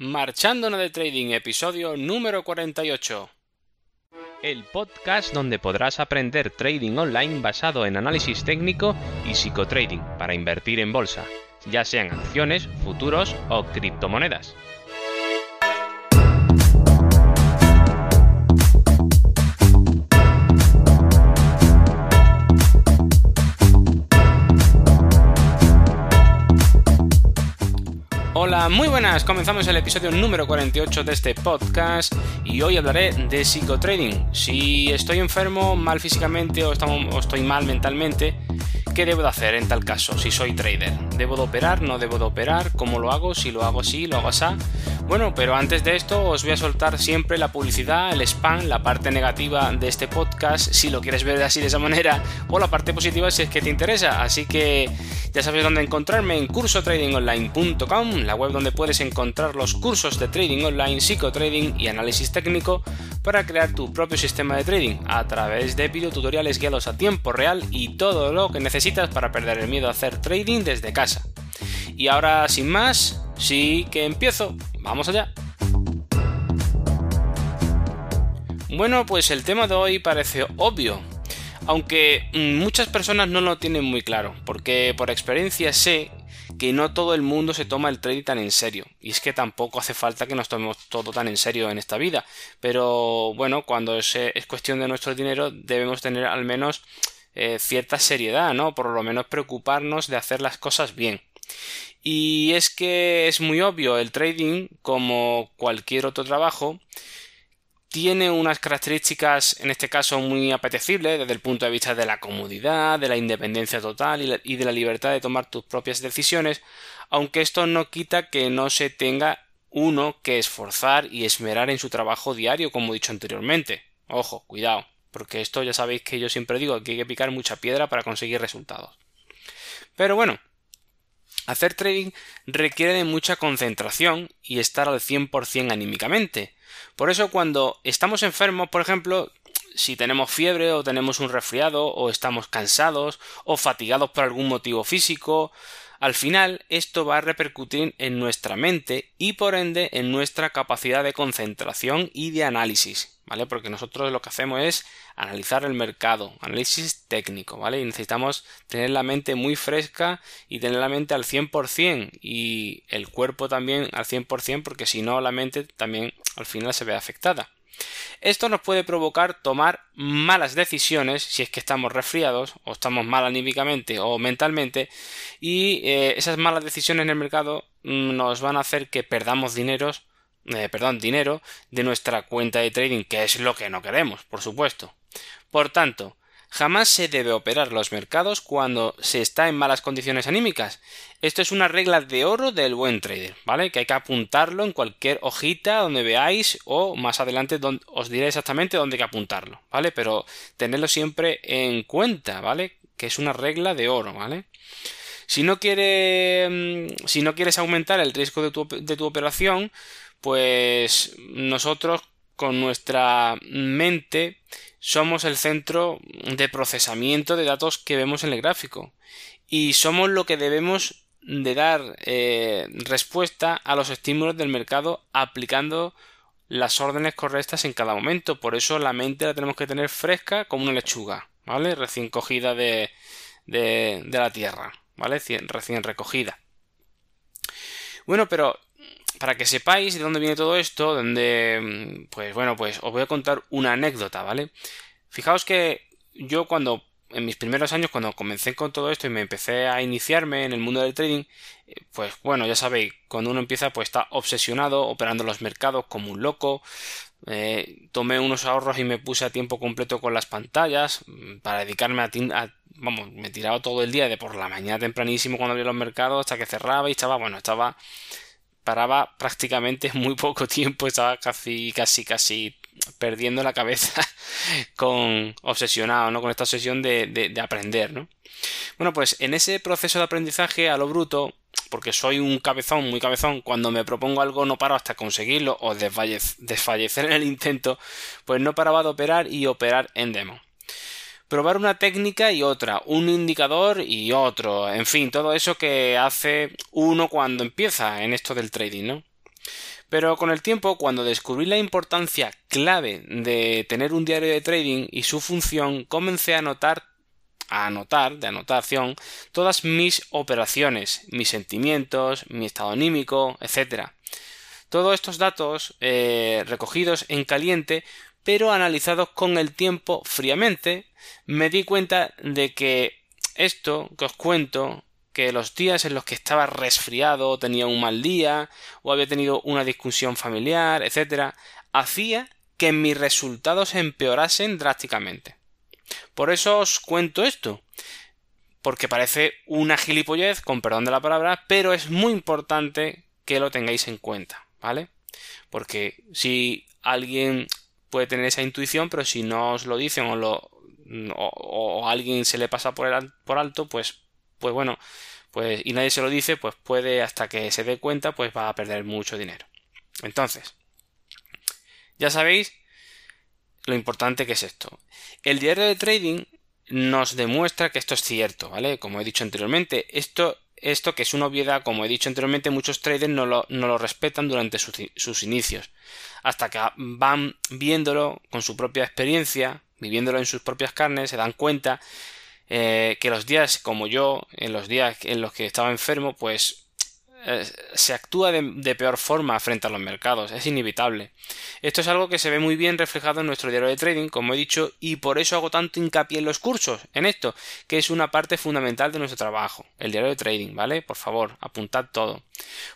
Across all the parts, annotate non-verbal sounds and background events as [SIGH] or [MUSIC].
Marchándonos de Trading, episodio número 48. El podcast donde podrás aprender trading online basado en análisis técnico y psicotrading para invertir en bolsa, ya sean acciones, futuros o criptomonedas. Hola, muy buenas. Comenzamos el episodio número 48 de este podcast y hoy hablaré de psicotrading. Si estoy enfermo, mal físicamente o, estoy mal mentalmente, ¿qué debo de hacer en tal caso si soy trader? ¿Debo de operar? ¿No debo de operar? ¿Cómo lo hago? Si lo hago así, lo hago así. Bueno, pero antes de esto os voy a soltar siempre la publicidad, el spam, la parte negativa de este podcast, si lo quieres ver así de esa manera, o la parte positiva si es que te interesa. Así que ya sabes dónde encontrarme en cursotradingonline.com, la web donde puedes encontrar los cursos de trading online, psicotrading y análisis técnico para crear tu propio sistema de trading a través de videotutoriales guiados a tiempo real y todo lo que necesitas para perder el miedo a hacer trading desde casa. Y ahora, sin más, sí que empiezo. Vamos allá. Bueno, pues el tema de hoy parece obvio, aunque muchas personas no lo tienen muy claro, porque por experiencia sé que no todo el mundo se toma el trading tan en serio, y es que tampoco hace falta que nos tomemos todo tan en serio en esta vida, pero bueno, cuando es, cuestión de nuestro dinero debemos tener al menos eh, cierta seriedad, ¿no? Por lo menos preocuparnos de hacer las cosas bien. Y es que es muy obvio, el trading, como cualquier otro trabajo, tiene unas características, en este caso, muy apetecibles desde el punto de vista de la comodidad, de la independencia total y, de la libertad de tomar tus propias decisiones, aunque esto no quita que no se tenga uno que esforzar y esmerar en su trabajo diario, como he dicho anteriormente. Ojo, cuidado, porque esto ya sabéis que yo siempre digo que hay que picar mucha piedra para conseguir resultados. Pero bueno, Hacer trading requiere de mucha concentración y estar al 100% anímicamente. Por eso cuando estamos enfermos, por ejemplo, si tenemos fiebre o tenemos un resfriado o estamos cansados o fatigados por algún motivo físico, al final esto va a repercutir en nuestra mente y por ende en nuestra capacidad de concentración y de análisis. ¿Vale? Porque nosotros lo que hacemos es analizar el mercado, análisis técnico, ¿vale? Y necesitamos tener la mente muy fresca y tener la mente al 100% y el cuerpo también al 100% porque si no la mente también al final se ve afectada. Esto nos puede provocar tomar malas decisiones si es que estamos resfriados o estamos mal anímicamente o mentalmente y eh, esas malas decisiones en el mercado mm, nos van a hacer que perdamos dineros eh, perdón, dinero de nuestra cuenta de trading, que es lo que no queremos, por supuesto. Por tanto, jamás se debe operar los mercados cuando se está en malas condiciones anímicas. Esto es una regla de oro del buen trader, ¿vale? Que hay que apuntarlo en cualquier hojita donde veáis o más adelante os diré exactamente dónde hay que apuntarlo, ¿vale? Pero tenedlo siempre en cuenta, ¿vale? Que es una regla de oro, ¿vale? Si no, quiere, mm, si no quieres aumentar el riesgo de tu, de tu operación, pues nosotros con nuestra mente somos el centro de procesamiento de datos que vemos en el gráfico y somos lo que debemos de dar eh, respuesta a los estímulos del mercado aplicando las órdenes correctas en cada momento. Por eso la mente la tenemos que tener fresca como una lechuga, ¿vale? Recién cogida de, de, de la tierra, ¿vale? Recién recogida. Bueno, pero para que sepáis de dónde viene todo esto, donde, mm, pues bueno, pues os voy a contar una anécdota, ¿vale? Fijaos que yo cuando, en mis primeros años, cuando comencé con todo esto y me empecé a iniciarme en el mundo del trading, eh, pues bueno, ya sabéis, cuando uno empieza, pues está obsesionado, operando los mercados como un loco, eh, tomé unos ahorros y me puse a tiempo completo con las pantallas mm, para dedicarme a, a, vamos, me tiraba todo el día de por la mañana tempranísimo cuando abría los mercados hasta que cerraba y estaba, bueno, estaba paraba prácticamente muy poco tiempo, estaba casi, casi, casi perdiendo la cabeza [LAUGHS] con obsesionado, ¿no? Con esta obsesión de, de, aprender, ¿no? Bueno, pues en ese proceso de aprendizaje a lo bruto, porque soy un cabezón, muy cabezón, cuando me propongo algo no paro hasta conseguirlo o desfallecer en el intento, pues no paraba de operar y operar en demo probar una técnica y otra, un indicador y otro, en fin, todo eso que hace uno cuando empieza en esto del trading, ¿no? Pero con el tiempo, cuando descubrí la importancia clave de tener un diario de trading y su función, comencé a notar a anotar, de anotación, todas mis operaciones, mis sentimientos, mi estado anímico, etc. Todos estos datos eh, recogidos en caliente, pero analizados con el tiempo fríamente, me di cuenta de que esto que os cuento que los días en los que estaba resfriado, tenía un mal día, o había tenido una discusión familiar, etc., hacía que mis resultados empeorasen drásticamente. Por eso os cuento esto, porque parece una gilipollez, con perdón de la palabra, pero es muy importante que lo tengáis en cuenta, ¿vale? Porque si alguien puede tener esa intuición, pero si no os lo dicen o, lo, alguien se le pasa por, el, por alto, pues, pues bueno, pues, y nadie se lo dice, pues puede, hasta que se dé cuenta, pues va a perder mucho dinero. Entonces, ya sabéis lo importante que es esto. El diario de trading nos demuestra que esto es cierto, ¿vale? Como he dicho anteriormente, esto, esto que es una obviedad, como he dicho anteriormente, muchos traders no lo, no lo respetan durante sus, sus inicios, hasta que van viéndolo con su propia experiencia, viviéndolo en sus propias carnes, se dan cuenta eh, que los días como yo, en los días en los que estaba enfermo, pues se actúa de, peor forma frente a los mercados, es inevitable. Esto es algo que se ve muy bien reflejado en nuestro diario de trading, como he dicho, y por eso hago tanto hincapié en los cursos, en esto, que es una parte fundamental de nuestro trabajo, el diario de trading, ¿vale? Por favor, apuntad todo.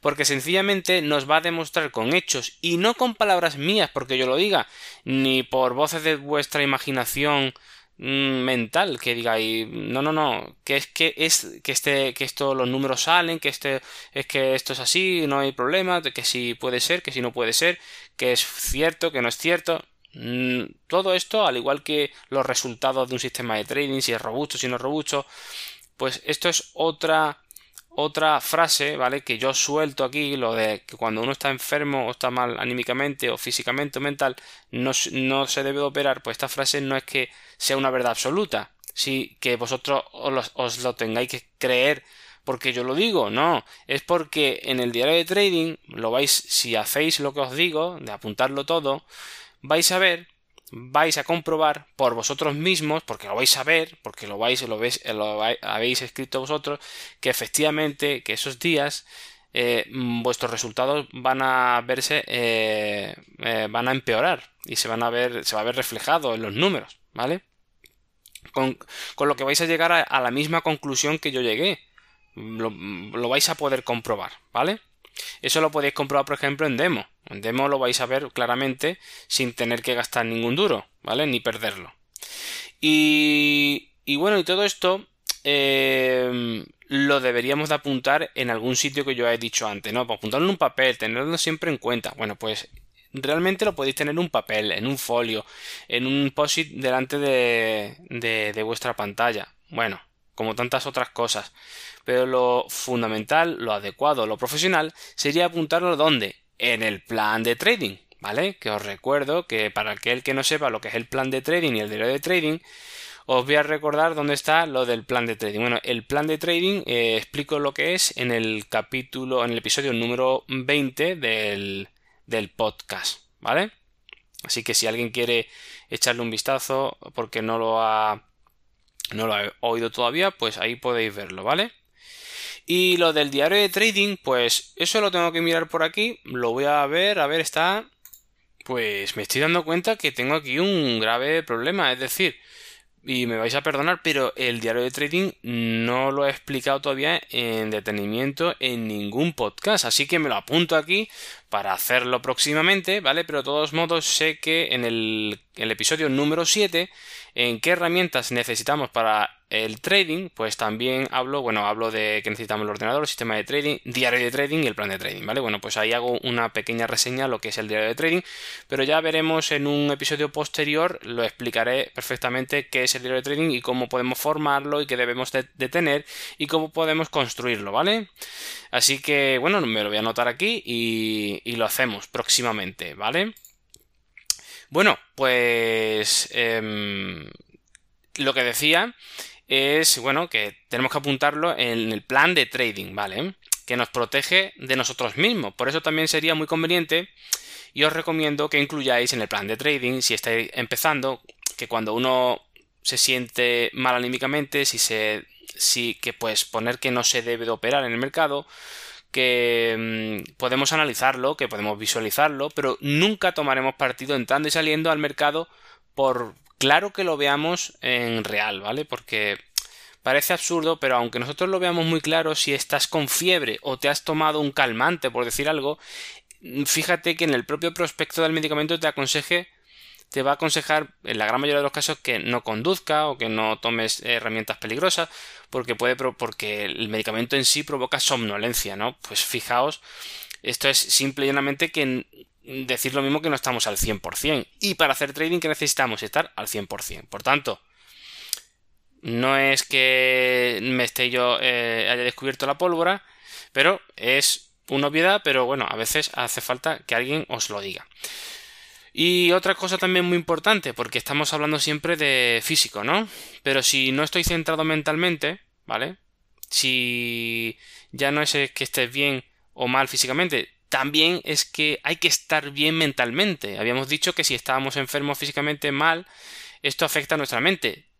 Porque sencillamente nos va a demostrar con hechos y no con palabras mías porque yo lo diga, ni por voces de vuestra imaginación mental que diga y no no no que es que es que este que esto los números salen que este es que esto es así no hay problema que si puede ser que si no puede ser que es cierto que no es cierto. Mm, todo esto al igual que los resultados de un sistema de trading si es robusto si no es robusto pues esto es otra otra frase, ¿vale? Que yo suelto aquí, lo de que cuando uno está enfermo o está mal anímicamente o físicamente o mental, no, no se debe operar, pues esta frase no es que sea una verdad absoluta, sí que vosotros os lo, tengáis que creer porque yo lo digo, no, es porque en el diario de trading lo vais, si hacéis lo que os digo, de apuntarlo todo, vais a ver vais a comprobar por vosotros mismos, porque lo vais a ver, porque lo vais, lo veis, lo habéis escrito vosotros, que efectivamente, que esos días eh, vuestros resultados van a verse, eh, eh, van a empeorar y se van a ver, se va a ver reflejado en los números, ¿vale? Con, lo que vais a llegar a, la misma conclusión que yo llegué. lo vais a poder comprobar, ¿vale? Eso lo podéis comprobar, por ejemplo, en demo. En demo lo vais a ver claramente sin tener que gastar ningún duro, ¿vale? Ni perderlo. Y, y bueno, y todo esto eh, lo deberíamos de apuntar en algún sitio que yo he dicho antes, ¿no? Para apuntarlo en un papel, tenerlo siempre en cuenta. Bueno, pues realmente lo podéis tener en un papel, en un folio, en un post-it delante de, de, de vuestra pantalla. Bueno, como tantas otras cosas. Pero lo fundamental, lo adecuado, lo profesional sería apuntarlo ¿dónde? En el plan de trading, ¿vale? Que os recuerdo que para aquel que no sepa lo que es el plan de trading y el diario de trading, os voy a recordar dónde está lo del plan de trading. Bueno, el plan de trading eh, explico lo que es en el capítulo, en el episodio número 20 del, del podcast, ¿vale? Así que si alguien quiere echarle un vistazo porque no lo ha no lo he oído todavía, pues ahí podéis verlo, ¿vale? Y lo del diario de trading, pues eso lo tengo que mirar por aquí, lo voy a ver, a ver, está... Pues me estoy dando cuenta que tengo aquí un grave problema, es decir, y me vais a perdonar, pero el diario de trading no lo he explicado todavía en detenimiento en ningún podcast, así que me lo apunto aquí para hacerlo próximamente, ¿vale? Pero de todos modos sé que en el, episodio número 7 en qué herramientas necesitamos para el trading, pues también hablo, bueno, hablo de que necesitamos el ordenador, el sistema de trading, diario de trading y el plan de trading, ¿vale? Bueno, pues ahí hago una pequeña reseña lo que es el diario de trading, pero ya veremos en un episodio posterior, lo explicaré perfectamente qué es el diario de trading y cómo podemos formarlo y qué debemos de, tener y cómo podemos construirlo, ¿vale? Así que, bueno, me lo voy a anotar aquí y, lo hacemos próximamente, ¿vale? Bueno, pues em, lo que decía es, bueno, que tenemos que apuntarlo en el plan de trading, ¿vale? que nos protege de nosotros mismos. Por eso también sería muy conveniente y os recomiendo que incluyáis en el plan de trading, si estáis empezando, que cuando uno se siente mal anímicamente, si se si que pues poner que no se debe de operar en el mercado, que mm, podemos analizarlo, que podemos visualizarlo, pero nunca tomaremos partido entrando y saliendo al mercado por claro que lo veamos en real, ¿vale? Porque parece absurdo, pero aunque nosotros lo veamos muy claro, si estás con fiebre o te has tomado un calmante, por decir algo, fíjate que en el propio prospecto del medicamento te aconseje te va a aconsejar en la gran mayoría de los casos que no conduzca o que no tomes herramientas peligrosas porque puede porque el medicamento en sí provoca somnolencia, ¿no? Pues fijaos, esto es simple y llanamente que decir lo mismo que no estamos al 100%. Y para hacer trading que necesitamos estar al 100%. Por tanto, no es que me esté yo eh, haya descubierto la pólvora, pero es una obviedad, pero bueno, a veces hace falta que alguien os lo diga. Y otra cosa también muy importante, porque estamos hablando siempre de físico, ¿no? Pero si no estoy centrado mentalmente, ¿vale? Si ya no es que estés bien o mal físicamente, también es que hay que estar bien mentalmente. Habíamos dicho que si estábamos enfermos físicamente mal, esto afecta a nuestra mente.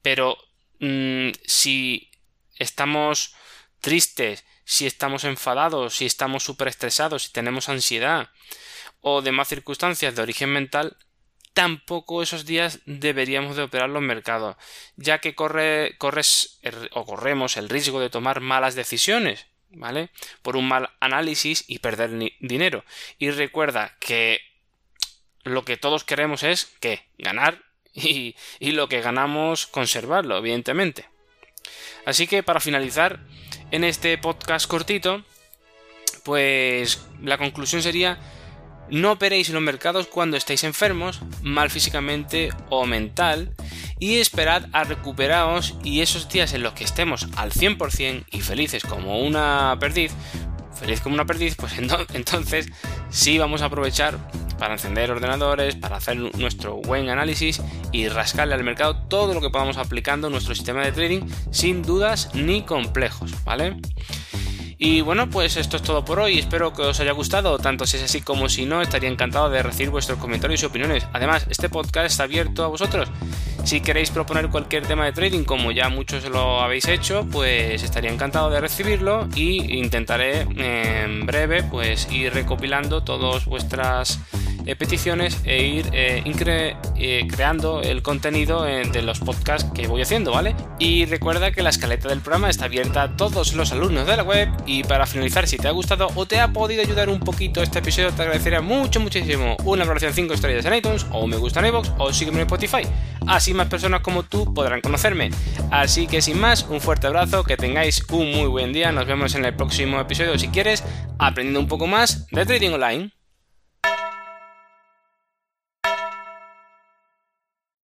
Pero mm, si estamos tristes, si estamos enfadados, si estamos súper estresados, si tenemos ansiedad, o demás circunstancias de origen mental, tampoco esos días deberíamos de operar los mercados, ya que corre, corres o corremos el riesgo de tomar malas decisiones, ¿vale? Por un mal análisis y perder dinero. Y recuerda que lo que todos queremos es que ganar [LAUGHS] y, y lo que ganamos conservarlo, evidentemente. Así que para finalizar en este podcast cortito, pues la conclusión sería no operéis en los mercados cuando estéis enfermos, mal físicamente o mental, y esperad a recuperaros y esos días en los que estemos al 100% y felices como una perdiz, feliz como una perdiz, pues [LAUGHS] entonces sí vamos a aprovechar para encender ordenadores, para hacer nuestro buen análisis y rascarle al mercado todo lo que podamos aplicando nuestro sistema de trading sin dudas ni complejos, ¿vale? Y bueno, pues esto es todo por hoy. Espero que os haya gustado. Tanto si es así como si no, estaría encantado de recibir vuestros comentarios y opiniones. Además, este podcast está abierto a vosotros. Si queréis proponer cualquier tema de trading, como ya muchos lo habéis hecho, pues estaría encantado de recibirlo y intentaré en breve pues ir recopilando todas vuestras eh, peticiones e ir eh, eh, creando el contenido de los podcasts que voy haciendo, ¿vale? Y recuerda que la escaleta del programa está abierta a todos los alumnos de la web y para finalizar, si te ha gustado o te ha podido ayudar un poquito este episodio, te agradecería mucho, muchísimo una valoración 5 estrellas en iTunes o me gusta en iVoox o sígueme en Spotify. Así más personas como tú podrán conocerme. Así que sin más, un fuerte abrazo, que tengáis un muy buen día, nos vemos en el próximo episodio si quieres, aprendiendo un poco más de Trading Online.